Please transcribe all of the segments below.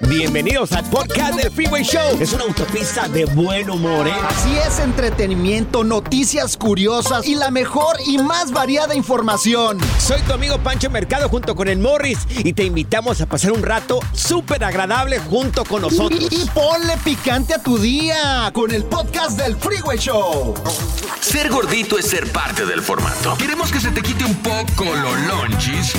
Bienvenidos al podcast del Freeway Show. Es una autopista de buen humor, ¿eh? Así es, entretenimiento, noticias curiosas y la mejor y más variada información. Soy tu amigo Pancho Mercado junto con el Morris y te invitamos a pasar un rato súper agradable junto con nosotros. Y, y ponle picante a tu día con el podcast del Freeway Show. Ser gordito es ser parte del formato. Queremos que se te quite un poco los lonchis.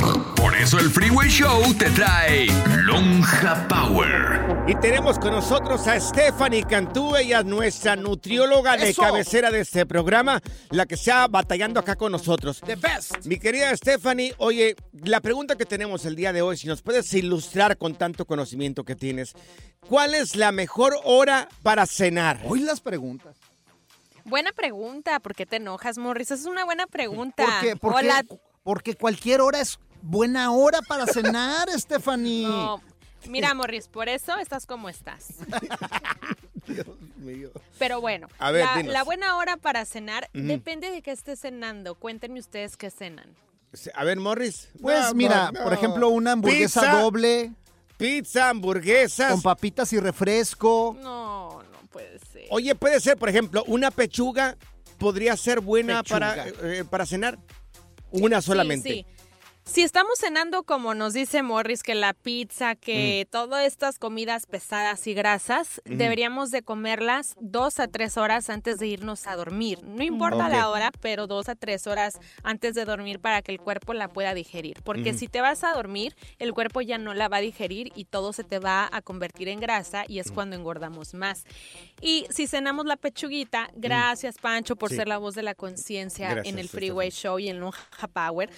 Por eso el Freeway Show te trae Lonja Power. Y tenemos con nosotros a Stephanie Cantú, ella es nuestra nutrióloga de Eso. cabecera de este programa, la que está batallando acá con nosotros. The best. Mi querida Stephanie, oye, la pregunta que tenemos el día de hoy, si nos puedes ilustrar con tanto conocimiento que tienes, ¿cuál es la mejor hora para cenar? Hoy las preguntas. Buena pregunta. ¿Por qué te enojas, Morris? Es una buena pregunta. Porque, porque, Hola. porque cualquier hora es buena hora para cenar, Stephanie. No, Mira, Morris, por eso estás como estás. Dios mío. Pero bueno, A ver, la, buena hora para cenar depende de qué estés cenando. Cuéntenme ustedes qué cenan. A ver, Morris. Pues No, mira, no. por ejemplo, una hamburguesa Pizza, doble Pizza, hamburguesas. con papitas y refresco. No, no puede ser. Oye, puede ser, por ejemplo, una pechuga podría ser buena Pechuga. para, eh, para cenar. Una solamente. Sí, sí. Si estamos cenando, como nos dice Morris, que la pizza, que todas estas comidas pesadas y grasas, deberíamos de comerlas dos a tres horas antes de irnos a dormir. No importa la hora, pero dos a tres horas antes de dormir para que el cuerpo la pueda digerir. Porque si te vas a dormir, el cuerpo ya no la va a digerir y todo se te va a convertir en grasa y es cuando engordamos más. Y si cenamos la pechuguita, gracias Pancho por Sí. ser la voz de la conciencia en el Freeway Show y en Lonja Power.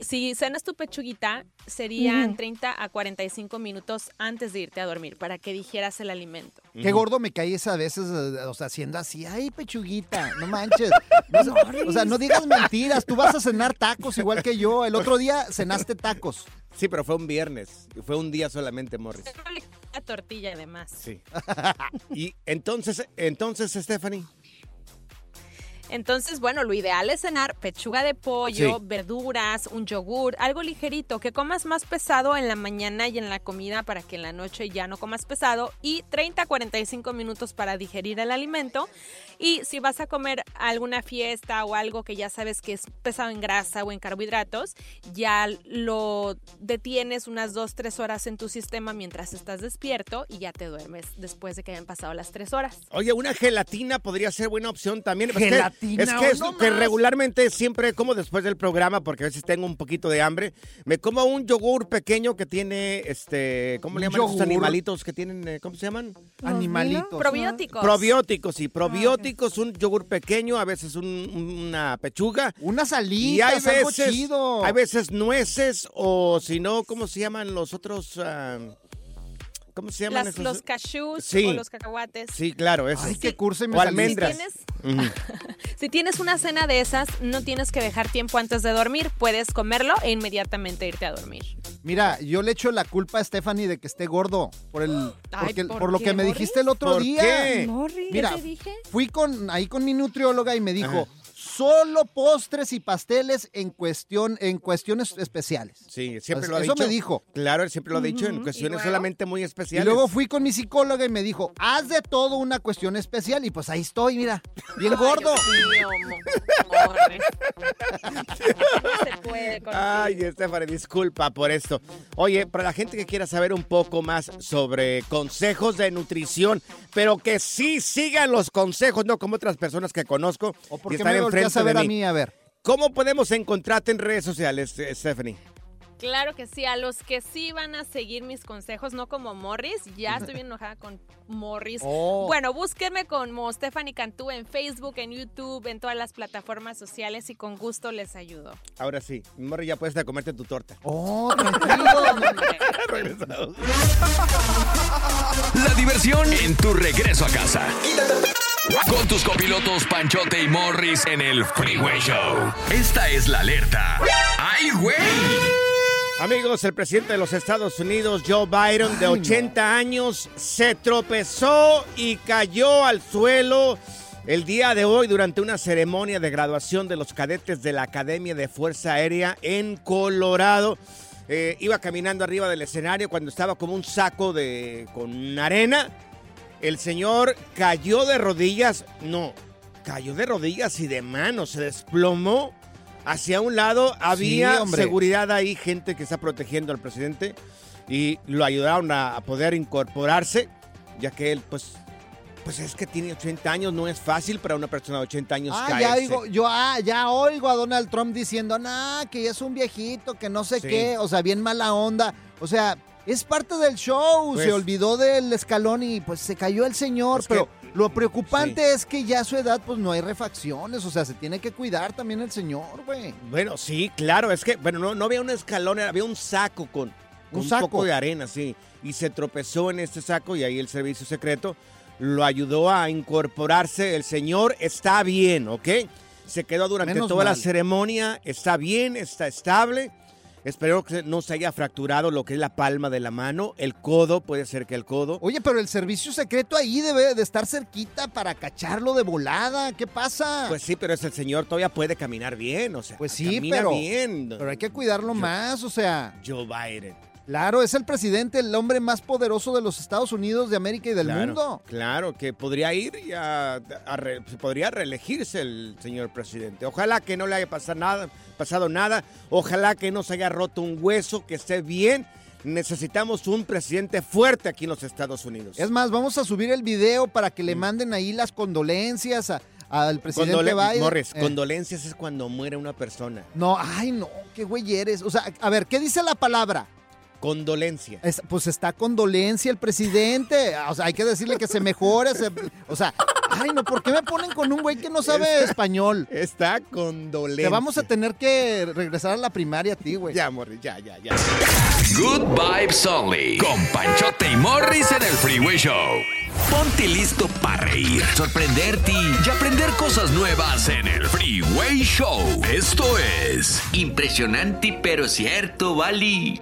Si cenas tu pechuguita, serían Ujú. 30 a 45 minutos antes de irte a dormir para que digieras el alimento. Qué gordo me caes a veces, o sea, haciendo así, ay, pechuguita, no manches. No o sea, no digas mentiras, tú vas a cenar tacos igual que yo. El otro día cenaste tacos. Sí, pero fue un viernes. Fue un día solamente, Morris. La tortilla además. Sí. y entonces, entonces, Stephanie. Entonces, bueno, lo ideal es cenar pechuga de pollo, Sí. verduras, un yogur, algo ligerito, que comas más pesado en la mañana y en la comida para que en la noche ya no comas pesado y 30 a 45 minutos para digerir el alimento. Y si vas a comer alguna fiesta o algo que ya sabes que es pesado en grasa o en carbohidratos, ya lo detienes unas 2, 3 horas en tu sistema mientras estás despierto y ya te duermes después de que hayan pasado las 3 horas. Oye, una gelatina podría ser buena opción también. ¿Gelatina? Es que, es no que más. regularmente siempre como después del programa, porque a veces tengo un poquito de hambre, me como un yogur pequeño que tiene, este, ¿cómo le ¿Un llaman esos yogur? animalitos que tienen, eh, ¿cómo se llaman? Animalitos. Probióticos. Probióticos, sí, probióticos, un yogur pequeño, a veces un- una pechuga. Unas Y hay algo veces, chido. hay veces nueces o si no, ¿cómo se llaman los otros? ah, ¿Cómo se llaman Las- esos? los cashews Sí. o los cacahuates. Sí, claro, eso. Ay, qué curso y me o almendras. tienes-. Si tienes una cena de esas, no tienes que dejar tiempo antes de dormir. Puedes comerlo e inmediatamente irte a dormir. Mira, yo le echo la culpa a Stephanie de que esté gordo por el Ay, porque- ¿por por lo qué, que me Morris? dijiste el otro ¿Por día. qué? Morris, ¿qué Mira, te dije? fui con ahí con mi nutrióloga y me dijo, Ajá. "Solo postres y pasteles en cuestión en cuestiones especiales." Sí, siempre lo ha eso dicho. me dijo. Claro, él siempre lo ha dicho en cuestiones ¿y luego? solamente muy Y especiales. luego fui con mi psicóloga y me dijo, "Haz de todo una cuestión especial" y pues ahí estoy, mira, bien gordo. Ay. No se puede con Ay, Estefany, disculpa por esto. Oye, para la gente que quiera saber un poco más sobre consejos de nutrición, pero que sí sigan los consejos, no como otras personas que conozco ¿O y por qué están enfrente a ver de a mí. A ver. ¿Cómo podemos encontrarte en redes sociales, eh, Stephanie? Claro que sí, a los que sí van a seguir mis consejos, no como Morris, ya estoy bien enojada con Morris. Oh. Bueno, búsquenme como Stephanie Cantú en Facebook, en YouTube, en todas las plataformas sociales y con gusto les ayudo. Ahora sí, Morri, ya puedes a comerte tu torta. Oh. La diversión en tu regreso a casa. Con tus copilotos Panchote y Morris en el Freeway Show. Esta es la alerta. ¡Ay, güey! Amigos, el presidente de los Estados Unidos, Joe Biden, de 80 años, se tropezó y cayó al suelo el día de hoy durante una ceremonia de graduación de los cadetes de la Academia de Fuerza Aérea en Colorado. Eh, iba caminando arriba del escenario cuando estaba como un saco de con arena. El señor cayó de rodillas, no, cayó de rodillas y de manos, se desplomó hacia un lado. Había seguridad ahí, gente que está protegiendo al presidente y lo ayudaron a, a poder incorporarse, ya que él, pues, pues es que tiene 80 años, no es fácil para una persona de 80 años Ah, ya caerse. oigo, yo ah, ya oigo a Donald Trump diciendo, nah, que ya es un viejito, que no sé Sí. qué, o sea, bien mala onda. O sea, es parte del show, Pues- se olvidó del escalón y pues se cayó el señor, Es que- pero lo preocupante es que ya a su edad pues no hay refacciones, o sea, se tiene que cuidar también el señor, güey. Bueno, sí, claro, es que, bueno, no, no había un escalón, había un saco con, con Un poco de arena, sí. Y se tropezó en este saco y ahí el servicio secreto lo ayudó a incorporarse. El señor está bien, ¿ok? Se quedó durante Menos toda la ceremonia, está bien, está estable. Espero que no se haya fracturado lo que es la palma de la mano, el codo, puede ser que el codo. Oye, pero el servicio secreto ahí debe de estar cerquita para cacharlo de volada, ¿qué pasa? Pues sí, pero es el señor todavía puede caminar bien, o sea, Pues sí, camina pero- bien. pero hay que cuidarlo más, o sea... Joe Biden. Claro, es el presidente, el hombre más poderoso de los Estados Unidos de América y del Claro, mundo. Claro, que podría ir y a, a re- podría reelegirse el señor presidente. Ojalá que no le haya pasado nada, pasado nada. Ojalá que no se haya roto un hueso, que esté bien. Necesitamos un presidente fuerte aquí en los Estados Unidos. Es más, vamos a subir el video para que le manden ahí las condolencias a- al presidente Condole- Biden. Morris, Eh, condolencias es cuando muere una persona. No, ay, no, qué güey eres. O sea, a ver, ¿qué dice la palabra? Condolencia. Es- pues está condolencia el presidente. O sea, hay que decirle que se mejore. se- o sea, ay, no, ¿por qué me ponen con un güey que no sabe Está- español? Está condolencia. Te vamos a tener que regresar a la primaria a ti, güey. Ya, Morris, ya, ya, ya. Good Vibes Only. Con Panchote y Morris en el Freeway Show. Ponte listo para reír, sorprenderte y aprender cosas nuevas en el Freeway Show. Esto es Impresionante pero cierto, Bali.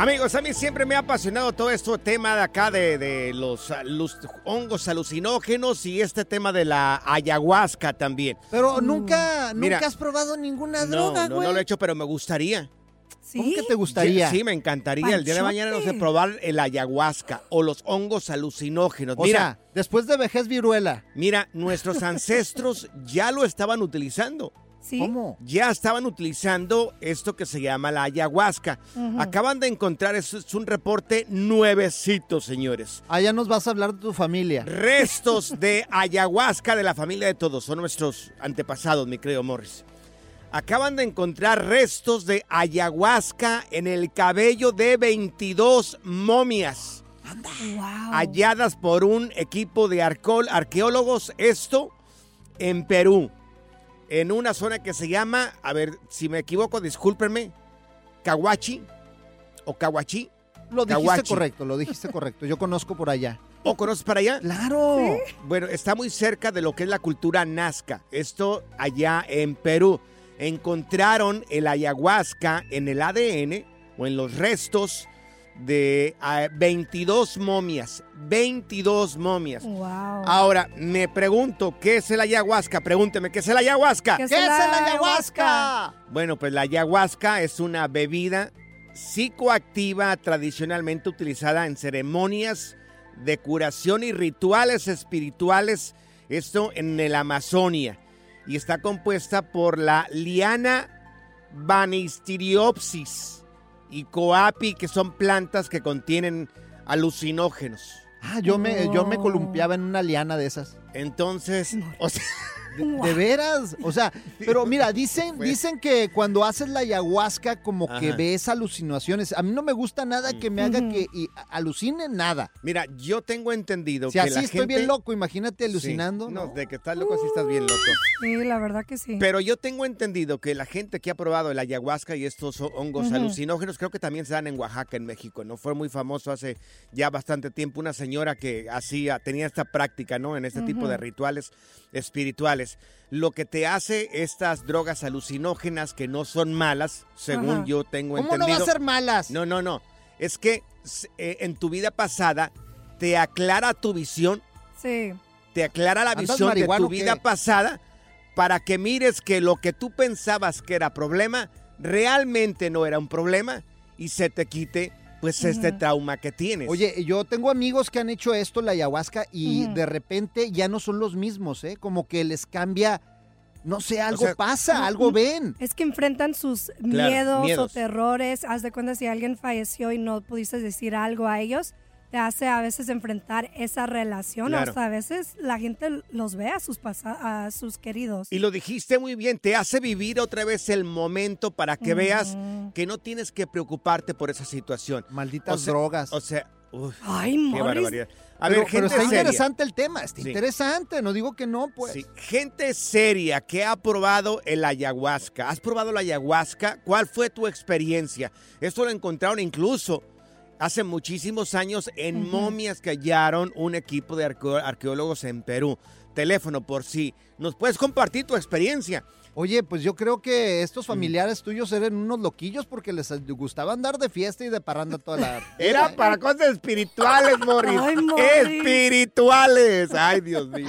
Amigos, a mí siempre me ha apasionado todo este tema de acá de, de los, ah, los hongos alucinógenos y este tema de la ayahuasca también. Pero nunca, Mira. nunca has probado ninguna No, droga, no, güey. no lo he hecho, pero me gustaría. ¿Cómo que te gustaría? Sí, me encantaría. El día de mañana no sé probar el ayahuasca o los hongos alucinógenos. O mira, sea, después de vejez viruela. mira, nuestros ancestros ya lo estaban utilizando. ¿Sí? ¿Cómo? Ya estaban utilizando esto que se llama la ayahuasca. Acaban de encontrar, es, es un reporte nuevecito, señores. Allá nos vas a hablar de tu familia. Restos de ayahuasca de la familia de todos. Son nuestros antepasados, mi querido Morris. Acaban de encontrar restos de ayahuasca en el cabello de 22 momias. Wow. Halladas por un equipo de arco- arqueólogos. Esto en Perú. En una zona que se llama, a ver, si me equivoco, discúlpenme, Cahuachi o Cahuachi. Lo dijiste Cahuachi. correcto, lo dijiste correcto. Yo conozco por allá. ¿O conoces para allá? Claro. Bueno, está muy cerca de lo que es la cultura nazca. Esto allá en Perú. Encontraron el ayahuasca en el ADN o en los restos de ah, 22 momias. 22 momias. Wow. Ahora, me pregunto, ¿qué es el ayahuasca? Pregúnteme, ¿qué es el ayahuasca? ¿Qué ¿Qué es la ayahuasca? Bueno, pues la ayahuasca es una bebida psicoactiva tradicionalmente utilizada en ceremonias de curación y rituales espirituales, esto en el Amazonia, y está compuesta por la liana Banisteriopsis y coapi, que son plantas que contienen alucinógenos. Ah, yo me, yo me Oh. columpiaba en una liana de esas. Entonces, o sea, De, de veras, o sea, pero mira, dicen, dicen que cuando haces la ayahuasca como que ves alucinaciones. A mí no me gusta nada que me haga que y, alucine nada. mira, yo tengo entendido Si que así la estoy gente... bien loco, imagínate Sí. alucinando. No, ¿no? de que estás loco, sí estás bien loco. Sí, la verdad que sí. Pero yo tengo entendido que la gente que ha probado el ayahuasca y estos ho- hongos alucinógenos creo que también se dan en Oaxaca, en México. No fue muy famoso hace ya bastante tiempo una señora que hacía, tenía esta práctica, ¿no? En este tipo de rituales espirituales. Lo que te hace estas drogas alucinógenas que no son malas, según Ajá. yo tengo ¿Cómo no entendido. va a ser malas? No, no, no. Es que eh, en tu vida pasada te aclara tu visión Sí. te aclara la ¿Andas visión de tu vida pasada para que mires que lo que tú pensabas que era problema realmente no era un problema y se te quite pues este trauma que tienes. Oye, yo tengo amigos que han hecho esto, la ayahuasca, y de repente ya no son los mismos, ¿eh? Como que les cambia, no sé, algo sea, pasa, algo ven. Es que enfrentan sus Claro, miedos, miedos. o terrores. Haz de cuenta si alguien falleció y no pudiste decir algo a ellos, te hace a veces enfrentar esa relación. Claro. Hasta a veces la gente los ve a sus, pasa- a sus queridos. Y lo dijiste muy bien, te hace vivir otra vez el momento para que veas que no tienes que preocuparte por esa situación. Malditas O sea- drogas. O sea, uf, Ay, qué Morris. barbaridad. A pero, ver, pero gente está seria. interesante el tema, está Sí. interesante, no digo que no, pues. Sí, gente seria que ha probado el ayahuasca. ¿Has probado la ayahuasca? ¿Cuál fue tu experiencia? Esto lo encontraron incluso hace muchísimos años en momias que hallaron un equipo de arqueólogos en Perú. Teléfono por si nos puedes compartir tu experiencia. Oye, pues yo creo que estos familiares tuyos eran unos loquillos porque les gustaba andar de fiesta y de parranda toda la... Era para cosas espirituales, Morris. Ay, Morris. Espirituales. Ay, Dios mío.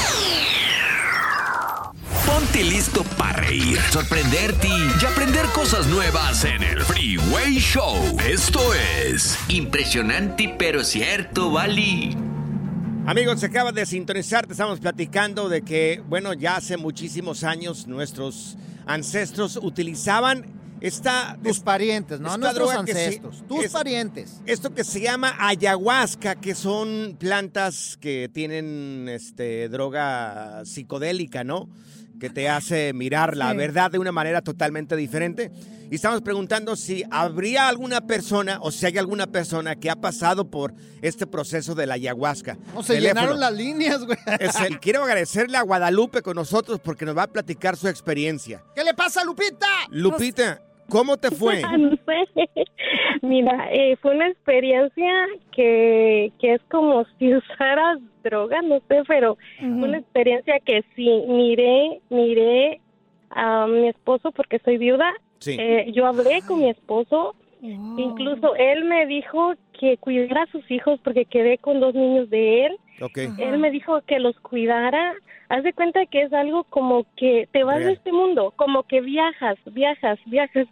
Ponte listo para reír, sorprenderte y aprender cosas nuevas en el Freeway Show. Esto es impresionante pero cierto, Bali. Amigos, se acaba de sintonizar, te estamos platicando de que, bueno, ya hace muchísimos años nuestros ancestros utilizaban esta... Tus parientes, no esta nuestros se- ancestros, tus es- parientes. Esto que se llama ayahuasca, que son plantas que tienen este, droga psicodélica, ¿no? Que te hace mirar la Sí. verdad de una manera totalmente diferente. Y estamos preguntando si habría alguna persona o si hay alguna persona que ha pasado por este proceso de la ayahuasca. No, se Teléfono. llenaron las líneas, güey. El- quiero agradecerle a Guadalupe con nosotros porque nos va a platicar su experiencia. ¿Qué le pasa, Lupita? Lupita, ¿cómo te fue? No sé. Mira, eh, fue una experiencia que, que es como si usaras droga, no sé, pero fue una experiencia que sí, miré, miré a mi esposo porque soy viuda. Sí. Eh, yo hablé con mi esposo, incluso él me dijo que cuidara a sus hijos porque quedé con dos niños de él. Él me dijo que los cuidara. Haz de cuenta que es algo como que te vas de este mundo, como que viajas, viajas, viajas.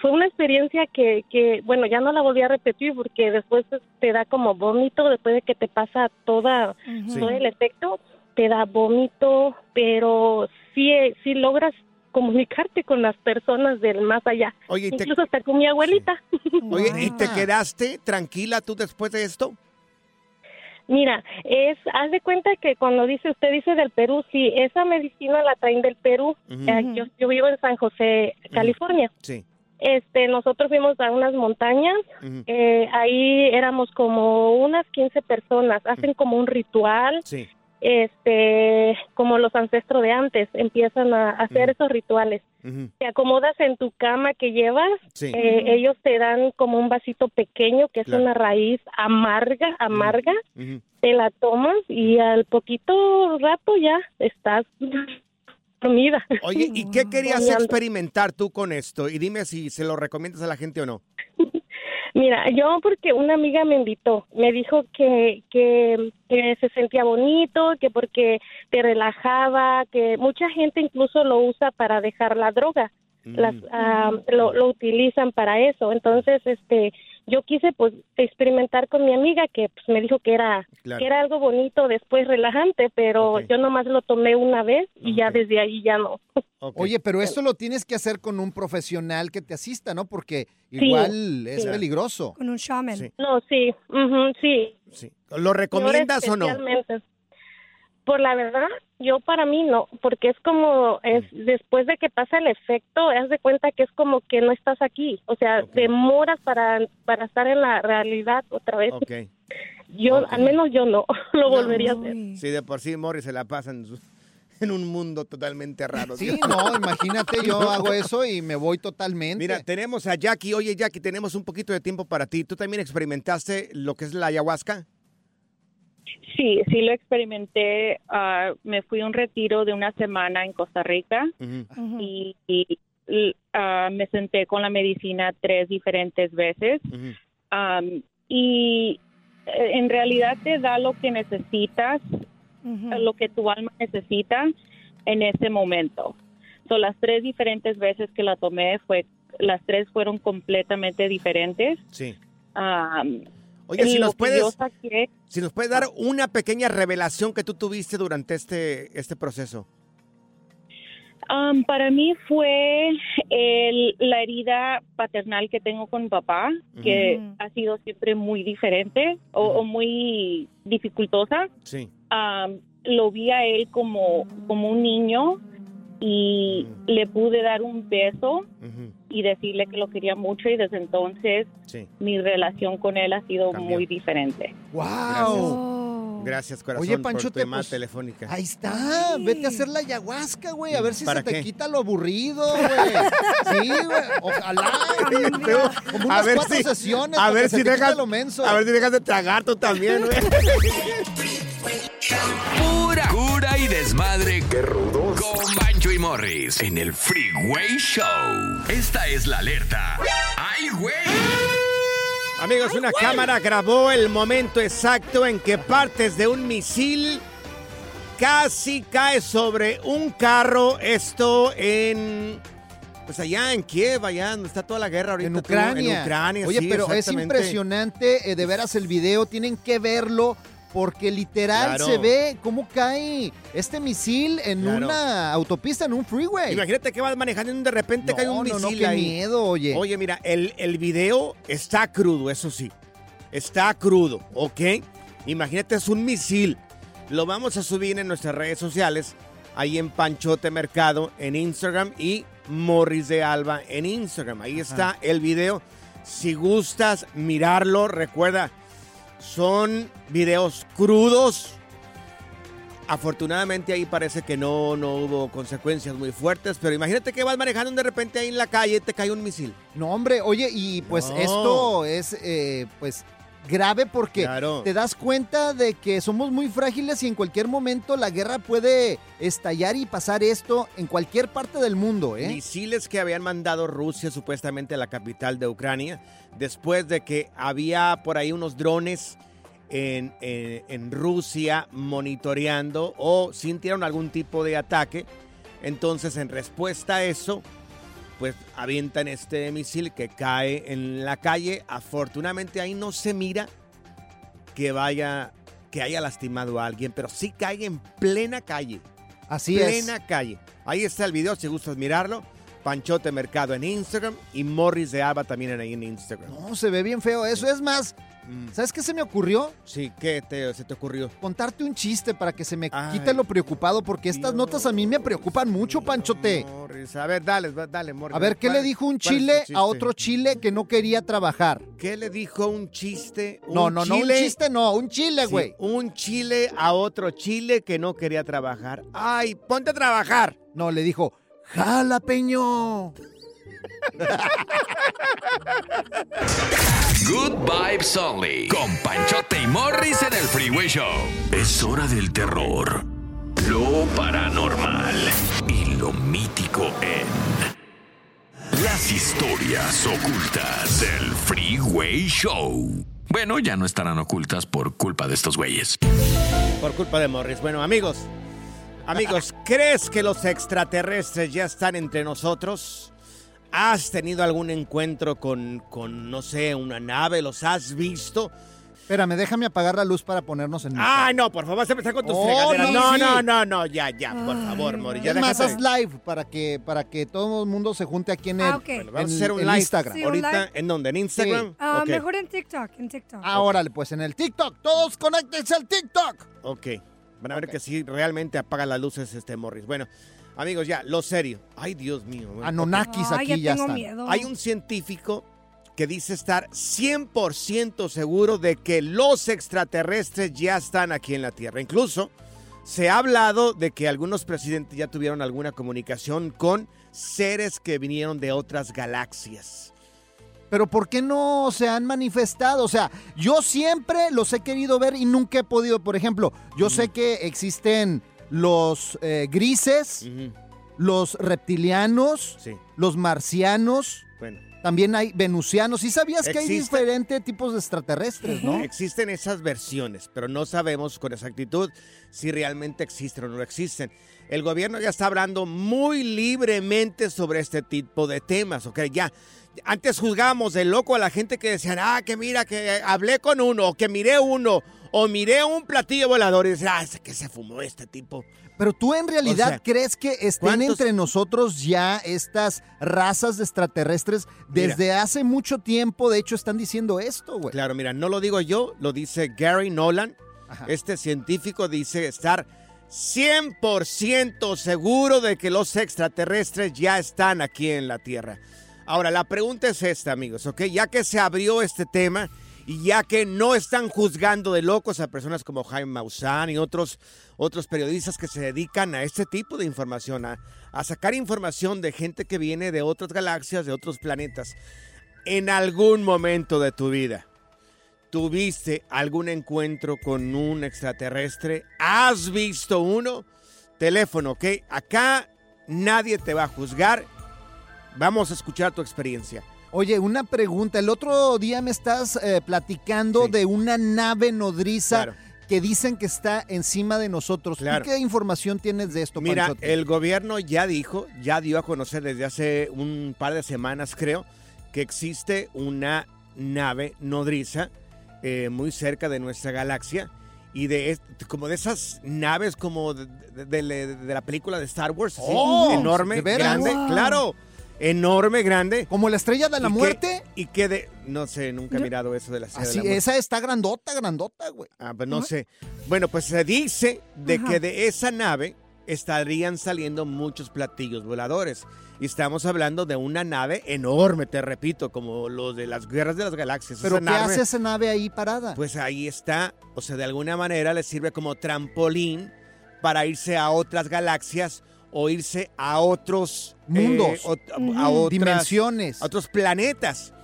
Fue una experiencia que, que, bueno, ya no la volví a repetir porque después te da como vómito, después de que te pasa toda, Sí. todo el efecto, te da vómito, pero sí, eh, sí logras comunicarte con las personas del más allá. Oye, y te- Incluso hasta con mi abuelita. Oye, ¿y te quedaste tranquila tú después de esto? Mira, es, haz de cuenta que cuando dice, usted dice del Perú, sí, esa medicina la traen del Perú. Eh, yo, yo vivo en San José, California. Sí. Este, nosotros fuimos a unas montañas, eh, ahí éramos como unas 15 personas, hacen como un ritual, Sí. Este, como los ancestros de antes, empiezan a hacer esos rituales. Te acomodas en tu cama que llevas, Sí. eh, ellos te dan como un vasito pequeño que es Claro. una raíz amarga, amarga, te la tomas y al poquito rato ya estás dormida. Oye, ¿y qué querías experimentar tú con esto? Y dime si se lo recomiendas a la gente o no. Mira, yo porque una amiga me invitó, me dijo que, que, que se sentía bonito, que porque te relajaba, que mucha gente incluso lo usa para dejar la droga, las, ah, lo, lo utilizan para eso. Entonces, este, yo quise pues experimentar con mi amiga que pues, me dijo que era Claro. que era algo bonito, después relajante, pero yo nomás lo tomé una vez y ya desde ahí ya no. Oye, pero esto lo tienes que hacer con un profesional que te asista, ¿no? Porque Sí, igual es sí. peligroso. Con un shaman. No, sí, ujú, sí. ¿Lo recomiendas o no? Por la verdad, yo para mí no, porque es como, es después de que pasa el efecto, haz de cuenta que es como que no estás aquí, o sea, demoras para, para estar en la realidad otra vez. Ok. Yo, al menos yo no, lo volvería a hacer. Sí, de por sí Morris se la pasa en, su- en un mundo totalmente raro. Sí, no, imagínate, yo hago eso y me voy totalmente. Mira, tenemos a Jackie. Oye, Jackie, tenemos un poquito de tiempo para ti. ¿Tú también experimentaste lo que es la ayahuasca? Sí, sí lo experimenté. ah, me fui a un retiro de una semana en Costa Rica y, y, y, ah, me senté con la medicina tres diferentes veces. Am, y eh, en realidad te da lo que necesitas, lo que tu alma necesita en ese momento. So, las tres diferentes veces que la tomé fue, las tres fueron completamente diferentes. Sí. Oye, si nos puedes, si nos puedes dar una pequeña revelación que tú tuviste durante este, este proceso. Um, para mí fue el- la herida paternal que tengo con mi papá, que ha sido siempre muy diferente o, o muy dificultosa. Sí. Um, lo vi a él como, como un niño y le pude dar un beso y decirle que lo quería mucho y desde entonces Sí. mi relación con él ha sido Cambió. muy diferente. ¡Wow! Gracias, corazón, Oye, por Pancho, tu te llamada pues, telefónica. Ahí está, vete a hacer la ayahuasca, güey, a ver si ¿Para se te qué? quita lo aburrido, güey. Sí, güey, ojalá. Como unas cuatro sesiones a ver si te dejas, lo menso. a ver si dejas de tragar tú también, güey. Y desmadre. ¡Qué rudos! Con Bancho y Morris en el Freeway Show. Esta es la alerta. ¡Ay, güey! Amigos, una cámara grabó el momento exacto en que partes de un misil casi cae sobre un carro. Esto en. Pues allá en Kiev, allá donde está toda la guerra ahorita. En tú, Ucrania. En Ucrania, Oye, sí, pero es impresionante, eh, de veras el video, tienen que verlo porque literal Claro. se ve cómo cae este misil en Claro. una autopista, en un freeway. Imagínate que vas manejando y de repente No, cae un no, no, misil qué ahí. miedo, oye. Oye, mira, el, el video está crudo, eso sí. Está crudo, ¿ok? Imagínate, es un misil. Lo vamos a subir en nuestras redes sociales, ahí en Panchote Mercado, en Instagram y Morris de Alba en Instagram. Ahí está el video. Si gustas mirarlo, recuerda, son videos crudos. Afortunadamente ahí parece que no, no hubo consecuencias muy fuertes, pero imagínate que vas manejando y de repente ahí en la calle te cae un misil. No, hombre, oye, y pues No. esto es, eh, pues, grave porque Claro. te das cuenta de que somos muy frágiles y en cualquier momento la guerra puede estallar y pasar esto en cualquier parte del mundo, ¿eh? Misiles que habían mandado Rusia supuestamente a la capital de Ucrania, después de que había por ahí unos drones en, en- en Rusia monitoreando o sintieron algún tipo de ataque. Entonces, en respuesta a eso, pues avientan este misil que cae en la calle. Afortunadamente ahí no se mira que vaya, que haya lastimado a alguien, pero sí cae en plena calle. Así es. plena calle. Ahí está el video si gustas mirarlo. Panchote Mercado en Instagram y Morris de Alba también en ahí en Instagram. No, se ve bien feo eso. Es más, ¿sabes qué se me ocurrió? Sí, ¿qué te- se te ocurrió? Contarte un chiste para que se me Ay, quite lo preocupado, porque estas notas a mí me preocupan mucho, Panchote. Morris, a ver, dale, dale, Morris. A ver, ¿qué ¿Cuál- le dijo un chile a otro chile que no quería trabajar? ¿Qué le dijo un chiste? No, un no, no, un chile? chiste no, un chile, Sí, güey. un chile a otro chile que no quería trabajar. ¡Ay, ponte a trabajar! No, le dijo, jalapeño. Good Vibes Only. Con Panchote y Morris en el Freeway Show. Es hora del terror, lo paranormal y lo mítico en. Las historias ocultas del Freeway Show. Bueno, ya no estarán ocultas por culpa de estos güeyes. Por culpa de Morris. Bueno, amigos, amigos, ¿crees que los extraterrestres ya están entre nosotros? ¿Has tenido algún encuentro con, con, no sé, una nave? ¿Los has visto? Espérame, déjame apagar la luz para ponernos en... Ay, no, por favor, vas a empezar con tus Oh, fregaderas. no, No, sí. no, no, no, ya, ya, por favor, Morris. Ya más, haz live para que, para que todo el mundo se junte aquí en el, Ah, ok. Bueno, vamos a en- hacer un en live. Instagram. Sí, un Ahorita, live. ¿en dónde? ¿En Instagram? Ah, Ok. Mejor en TikTok, en TikTok. Ah, órale, pues en el TikTok. Todos conéctense al TikTok. Ok. Van a ver que sí, realmente apaga las luces este Morris. Bueno, amigos, ya, lo serio. Ay, Dios mío. Bueno, Ay, aquí ya ya tengo están. miedo. Hay un científico que dice estar 100% seguro de que los extraterrestres ya están aquí en la Tierra. Incluso se ha hablado de que algunos presidentes ya tuvieron alguna comunicación con seres que vinieron de otras galaxias. Pero ¿por qué no se han manifestado? O sea, yo siempre los he querido ver y nunca he podido. Por ejemplo, yo sé que existen los eh, grises, los reptilianos, Sí. los marcianos, Bueno. también hay venusianos. ¿Sí sabías que hay diferentes tipos de extraterrestres, no? Existen esas versiones, pero no sabemos con exactitud si realmente existen o no existen. El gobierno ya está hablando muy libremente sobre este tipo de temas, ¿ok? Ya, antes juzgábamos de loco a la gente que decían, ah, que mira, que hablé con uno, o que miré uno, o miré un platillo volador y decían, ah, que se fumó este tipo. Pero tú en realidad O sea, crees que estén ¿cuántos- entre nosotros ya estas razas de extraterrestres Mira. desde hace mucho tiempo. De hecho, están diciendo esto, güey. Claro, mira, no lo digo yo, lo dice Gary Nolan. Ajá. Este científico dice estar 100% seguro de que los extraterrestres ya están aquí en la Tierra. Ahora, la pregunta es esta, amigos, ¿ok? Ya que se abrió este tema Y ya que no están juzgando de locos a personas como Jaime Maussan y otros, otros periodistas que se dedican a este tipo de información, a, a sacar información de gente que viene de otras galaxias, de otros planetas. En algún momento de tu vida, ¿tuviste algún encuentro con un extraterrestre? ¿Has visto uno? Teléfono, ¿ok? Acá nadie te va a juzgar. Vamos a escuchar tu experiencia. Oye, una pregunta. El otro día me estás eh, platicando de una nave nodriza Claro. que dicen que está encima de nosotros. ¿Tú Claro. qué información tienes de esto, Mira, el gobierno ya dijo, ya dio a conocer desde hace un par de semanas, creo, que existe una nave nodriza eh, muy cerca de nuestra galaxia y de como de esas naves como de, de- de- de la película de Star Wars, así, Oh, enorme, ¿de grande, Wow. claro, enorme, grande. ¿Como la estrella de la Y que- muerte? y que de, no sé, nunca he mirado eso de la estrella de Así, la muerte. esa está grandota, grandota, güey. Ah, pues no sé. Bueno, pues se dice de Ajá. que de esa nave estarían saliendo muchos platillos voladores. Y estamos hablando de una nave enorme, te repito, como los de las guerras de las galaxias. ¿Pero Esa qué nave, hace esa nave ahí parada? Pues ahí está, o sea, de alguna manera le sirve como trampolín para irse a otras galaxias o irse a otros Mundos. eh, ot- a Ujú. otras- Dimensiones. a otros planetas.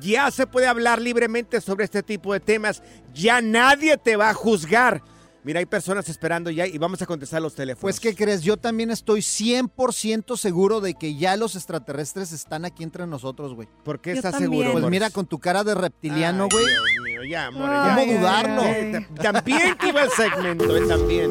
Ya se puede hablar libremente sobre este tipo de temas. Ya nadie te va a juzgar. Mira, hay personas esperando ya y vamos a contestar los teléfonos. Pues, ¿qué crees? Yo también estoy 100% seguro de que ya los extraterrestres están aquí entre nosotros, güey. ¿Por qué Yo estás también. seguro? Pues Boris? mira, con tu cara de reptiliano, güey. Dios mío, ya, amor, ¿Cómo dudarlo? Ta- También que iba el segmento, eh, también.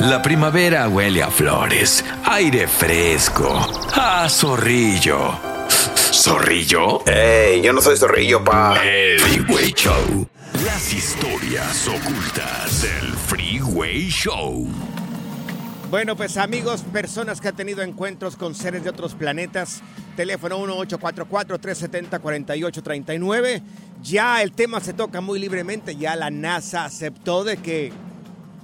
La primavera huele a flores, aire fresco, a zorrillo. ¿Zorrillo? ¡Ey! Yo no soy zorrillo, pa. El Freeway Show. Las historias ocultas del Freeway Show. Bueno, pues amigos, personas que han tenido encuentros con seres de otros planetas, teléfono 1-844-370-4839. Ya el tema se toca muy libremente, ya la NASA aceptó de que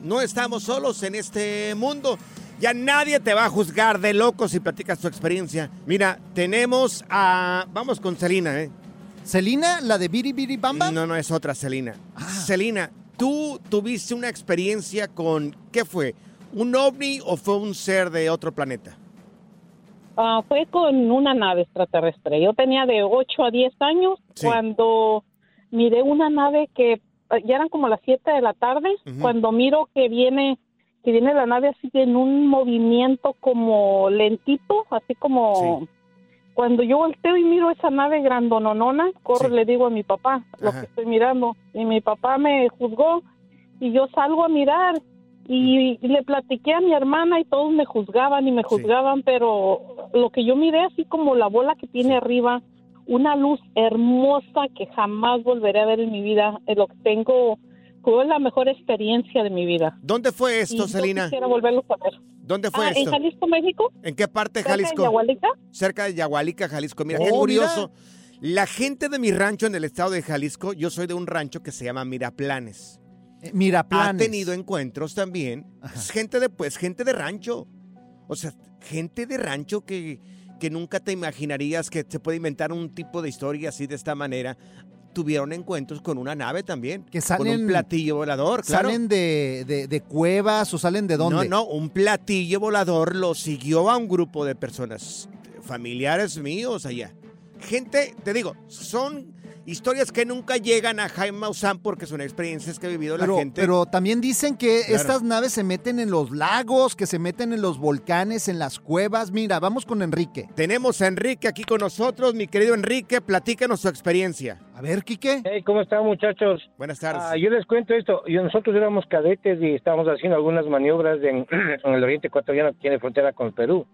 no estamos solos en este mundo. Ya nadie te va a juzgar de loco si platicas tu experiencia. Mira, tenemos a... Vamos con Celina, ¿eh? ¿Celina, la de Biri Biri Bamba? No, no es otra Celina. Celina, ¿tú tuviste una experiencia con... ¿Qué fue? ¿Un ovni o fue un ser de otro planeta? Ah, fue con una nave extraterrestre. Yo tenía de 8 a 10 años cuando miré una nave que ah, ya eran como las 7 de la tarde, cuando miro que viene que viene la nave así en un movimiento como lentito, así como cuando yo volteo y miro esa nave grandononona, corro y le digo a mi papá lo que estoy mirando y mi papá me juzgó y yo salgo a mirar y, y le platiqué a mi hermana y todos me juzgaban y me juzgaban, pero lo que yo miré así como la bola que tiene arriba, una luz hermosa que jamás volveré a ver en mi vida, es lo que tengo fue la mejor experiencia de mi vida. ¿Dónde fue esto, Celina? Quisiera volverlo a ver. ¿Dónde fue Ah, esto? En Jalisco, México. ¿En qué parte de cerca de Jalisco? Yagualica. Cerca de Yagualica, Jalisco. Mira, Oh, qué curioso. La gente de mi rancho en el estado de Jalisco, yo soy de un rancho que se llama Miraplanes. Eh, Miraplanes. Ha tenido encuentros también. Gente de, pues, gente de rancho. O sea, gente de rancho que, que nunca te imaginarías que se puede inventar un tipo de historia así de esta manera. Tuvieron encuentros con una nave también. Que con un platillo volador, claro. ¿Salen de, de- de cuevas o salen de dónde? No, no, un platillo volador lo siguió a un grupo de personas, familiares míos allá. Gente, te digo, son historias que nunca llegan a Jaime Maussan porque son experiencias que ha vivido Pero, la gente. pero también dicen que Claro. estas naves se meten en los lagos, que se meten en los volcanes, en las cuevas. Mira, vamos con Enrique. Tenemos a Enrique aquí con nosotros, mi querido Enrique, platícanos su experiencia. A ver, Quique. Hey, ¿cómo están, muchachos? Buenas tardes. Ah, yo les cuento esto. Yo- nosotros éramos cadetes y estábamos haciendo algunas maniobras en, en el oriente ecuatoriano que tiene frontera con Perú.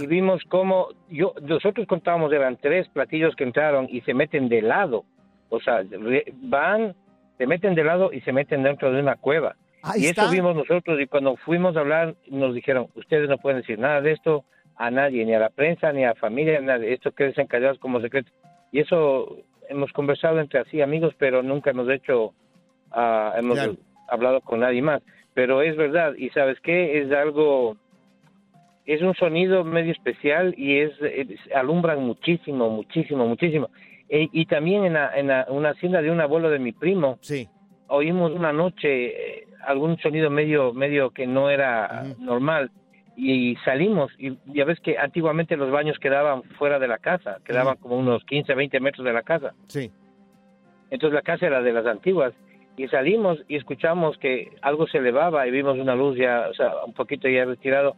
Y vimos cómo yo, nosotros contábamos, eran tres platillos que entraron y se meten de lado. O sea, van, se meten de lado y se meten dentro de una cueva. Ahí y está. eso vimos nosotros y cuando fuimos a hablar nos dijeron, ustedes no pueden decir nada de esto a nadie, ni a la prensa, ni a la familia, ni a nadie. Esto quédense callados como secreto. Y eso hemos conversado entre así amigos, pero nunca hemos hecho, ah, hemos hablado con nadie más. Pero es verdad, y ¿sabes qué? Es algo, es un sonido medio especial y es, es- alumbran muchísimo, muchísimo, muchísimo. E- y también en, la- en la- una hacienda de un abuelo de mi primo, sí. oímos una noche eh, algún sonido medio, medio que no era normal y salimos y ya ves que antiguamente los baños quedaban fuera de la casa, quedaban como unos 15, 20 metros de la casa. Sí. Entonces la casa era de las antiguas y salimos y escuchamos que algo se elevaba y vimos una luz ya, o sea, un poquito ya retirado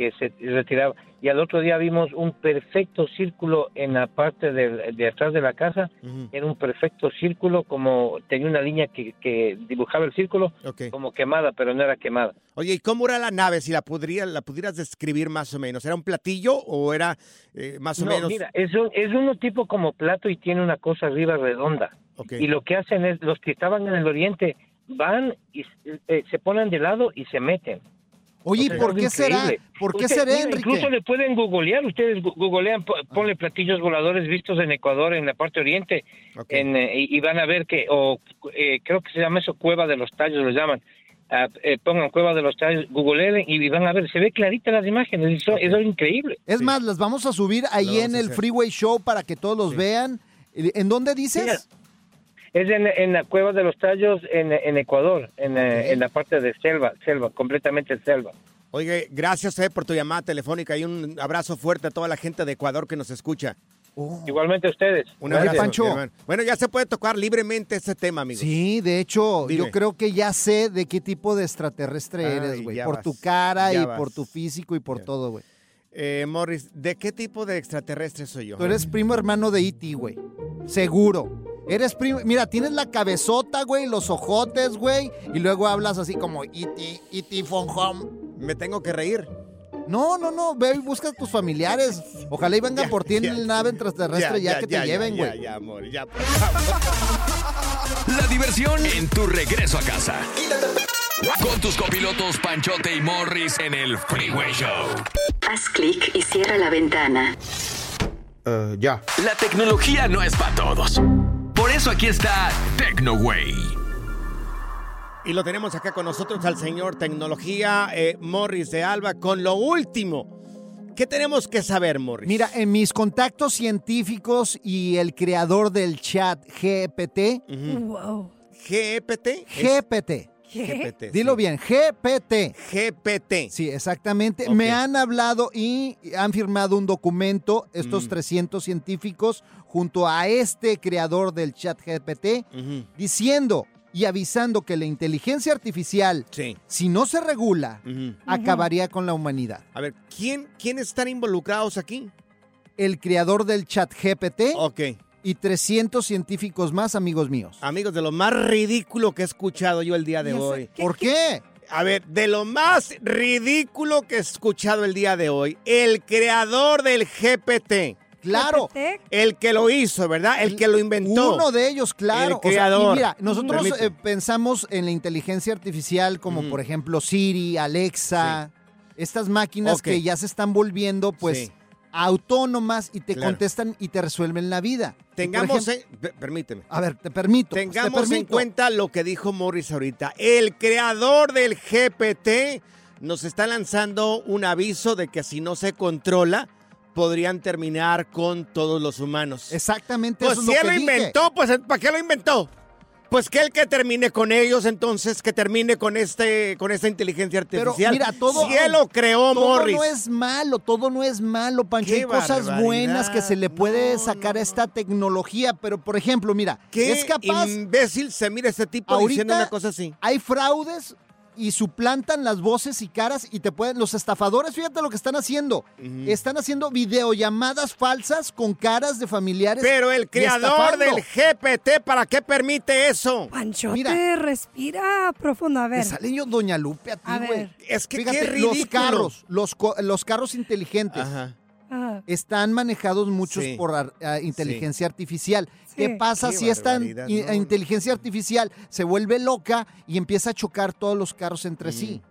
que se retiraba. Y al otro día vimos un perfecto círculo en la parte del- de, atrás de la casa, era un perfecto círculo, como tenía una línea que, que dibujaba el círculo como quemada, pero no era quemada. Oye, ¿y cómo era la nave? Si la, podría, la pudieras describir más o menos. ¿Era un platillo o era eh, más o No, menos? mira, es, un, es uno tipo como plato y tiene una cosa arriba redonda. Y lo que hacen es, los que estaban en el oriente van y eh, se ponen de lado y se meten. Oye, O sea, ¿y por es qué será? ¿Por qué Usted, será, mira, Enrique? Incluso le pueden googlear, ustedes googlean, po- ponle platillos voladores vistos en Ecuador, en la parte oriente, en, eh, y y van a ver que, o eh, creo que se llama eso Cueva de los Tallos, lo llaman. Ah, eh, pongan Cueva de los Tallos, googleen y van a ver, se ve clarita las imágenes, eso es algo increíble. Es más, las vamos a subir ahí en el. Freeway Show para que todos los vean. ¿En dónde dices? Es en, en la Cueva de los Tallos, en, en Ecuador, en, eh, en la parte de selva, selva, completamente selva. Oye, gracias eh, por tu llamada telefónica y un abrazo fuerte a toda la gente de Ecuador que nos escucha. Igualmente a ustedes. Un abrazo, Pancho. Bueno, ya se puede tocar libremente este tema, amigos. Sí, de hecho, Dime. yo creo que ya sé de qué tipo de extraterrestre Ay, eres, güey. Por vas, tu cara ya y vas. por tu físico y por todo, güey. Eh, Morris, ¿de qué tipo de extraterrestre soy yo? Tú eres primo hermano de E.T., güey. Seguro. Eres primo. Mira, tienes la cabezota, güey, los ojotes, güey. Y luego hablas así como E.T., E.T. from home. ¿Me tengo que reír? No, no, no. Ve y busca a tus familiares. Ojalá y vengan por ti en la nave extraterrestre ya, que te lleven, ya, güey. Ya, amor, ya, por favor. La diversión en tu regreso a casa. Con tus copilotos Panchote y Morris en el Freeway Show. Haz clic y cierra la ventana. ya. La tecnología no es para todos. Por eso aquí está TecnoWay. Y lo tenemos acá con nosotros al señor Tecnología eh, Morris de Alba con lo último. ¿Qué tenemos que saber, Morris? Mira, en mis contactos científicos y el creador del chat GPT. Wow. GPT. GPT. GPT. Dilo bien, GPT. GPT. Sí, exactamente. Me han hablado y han firmado un documento, estos Mm. 300 científicos, junto a este creador del chat GPT, diciendo y avisando que la inteligencia artificial, si no se regula, acabaría con la humanidad. A ver, ¿quién, ¿quiénes están involucrados aquí? El creador del chat GPT Ok. Y 300 científicos más, amigos míos. Amigos, de lo más ridículo que he escuchado yo el día de sé. hoy. ¿Por qué? A ver, de lo más ridículo que he escuchado el día de hoy, el creador del GPT. Claro. El que lo hizo, ¿verdad? El que lo inventó. Uno de ellos, claro. El O sea, y creador. mira, nosotros eh, pensamos en la inteligencia artificial como por ejemplo Siri, Alexa, estas máquinas que ya se están volviendo pues Sí. Autónomas y te Claro. contestan y te resuelven la vida. Tengamos, ejemplo- en- per- permíteme. a ver, te permito. te Tengamos en cuenta lo que dijo Morris ahorita. El creador del GPT nos está lanzando un aviso de que si no se controla, podrían terminar con todos los humanos. Exactamente Pues eso es si lo él que lo dije. inventó, pues ¿para qué lo inventó? Pues que él que termine con ellos, entonces que termine con este, con esta inteligencia Pero artificial. mira, todo. Si él lo creó, todo Morris. no es malo, todo no es malo, Pancho. Qué Hay cosas buenas que se le puede sacar a esta tecnología, pero por ejemplo, mira, Qué es capaz. imbécil se mira este tipo diciendo una cosa así. Hay fraudes y suplantan las voces y caras y te pueden. Los estafadores, fíjate lo que están haciendo. Están haciendo videollamadas falsas con caras de familiares. Pero el creador del GPT, ¿para qué permite eso? Panchote, Mira. respira profundo. A Me ver. sale yo Doña Lupe a ti, güey. ver. Es que Fíjate, qué ridículo. los carros, los, co- los carros inteligentes. Ajá. Están manejados muchos Sí. por ar- inteligencia artificial. ¿Qué pasa Qué si esta barbaridad, in- no. inteligencia artificial se vuelve loca y empieza a chocar todos los carros entre sí?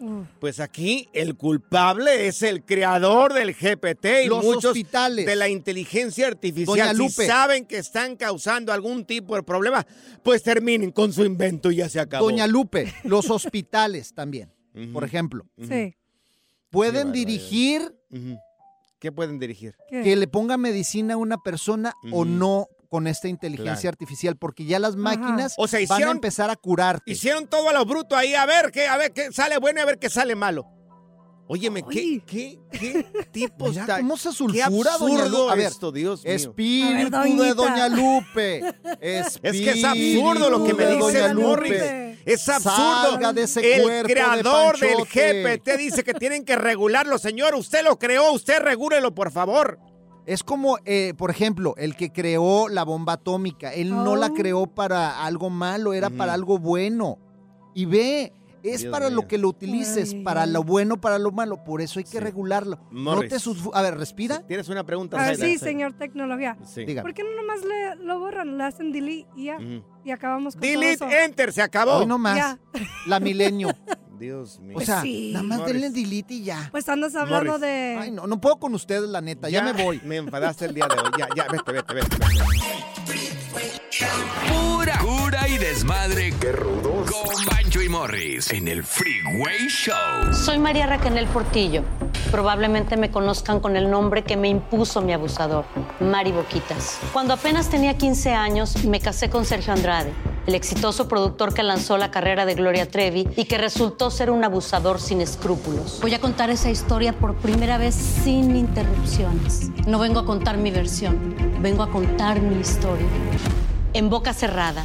Uf. Pues aquí el culpable es el creador del GPT y Los muchos hospitales. de la inteligencia artificial. Si saben que están causando algún tipo de problema, pues terminen con su invento y ya se acabó. Doña Lupe, los hospitales también, por ejemplo, Sí. pueden dirigir. ¿Qué pueden dirigir? ¿Qué? que le ponga medicina a una persona o no con esta inteligencia Claro. artificial, porque ya las máquinas O sea, van a empezar a curarte. Hicieron todo a lo bruto ahí, a ver qué, a ver qué sale bueno y a ver qué sale malo. Óyeme, ¿qué, qué, qué tipo Mira está? cómo se sulfura, doña absurdo Lu- A ver, esto, Dios mío. Espíritu ver, de. Doña Lupe. Es que es absurdo lo que me dice Doña. Lupe. Es absurdo. Salga de ese el cuerpo de creador del. GPT dice que tienen que regularlo, señor. Usted lo creó, usted regúlelo, por favor. Es como, eh, por ejemplo, el que creó la bomba atómica. Él no la Oh. creó para algo malo, era para algo bueno. Y ve, es Dios para lo que lo utilices, Ay, para lo bueno, para lo malo. Por eso hay que Sí. regularlo. Morris. No te sus- A ver, respira. ¿Tienes una pregunta? Ah, sí, señor tecnología. Sí. Diga. ¿Por qué no nomás le, lo borran? Le hacen delete y ya. Y acabamos con Delete, todo eso. enter, se acabó. Hoy no más. Ya. La milenio. Dios mío. O sea, sí. nada más Morris. denle delete y ya. Pues andas hablando Morris. de... Ay, no, no puedo con ustedes, la neta. Ya, me voy. Me enfadaste el día de hoy. Ya, ya, vete, vete, vete. vete. Pura cura y desmadre. Qué rudos. Con Bancho y Morris en el Freeway Show. Soy María Raquel Portillo. Probablemente me conozcan con el nombre que me impuso mi abusador, Mari Boquitas. Cuando apenas tenía 15 años, me casé con Sergio Andrade, el exitoso productor que lanzó la carrera de Gloria Trevi y que resultó ser un abusador sin escrúpulos. Voy a contar esa historia por primera vez sin interrupciones. No vengo a contar mi versión, vengo a contar mi historia. En boca cerrada.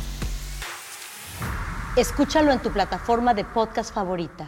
Escúchalo en tu plataforma de podcast favorita.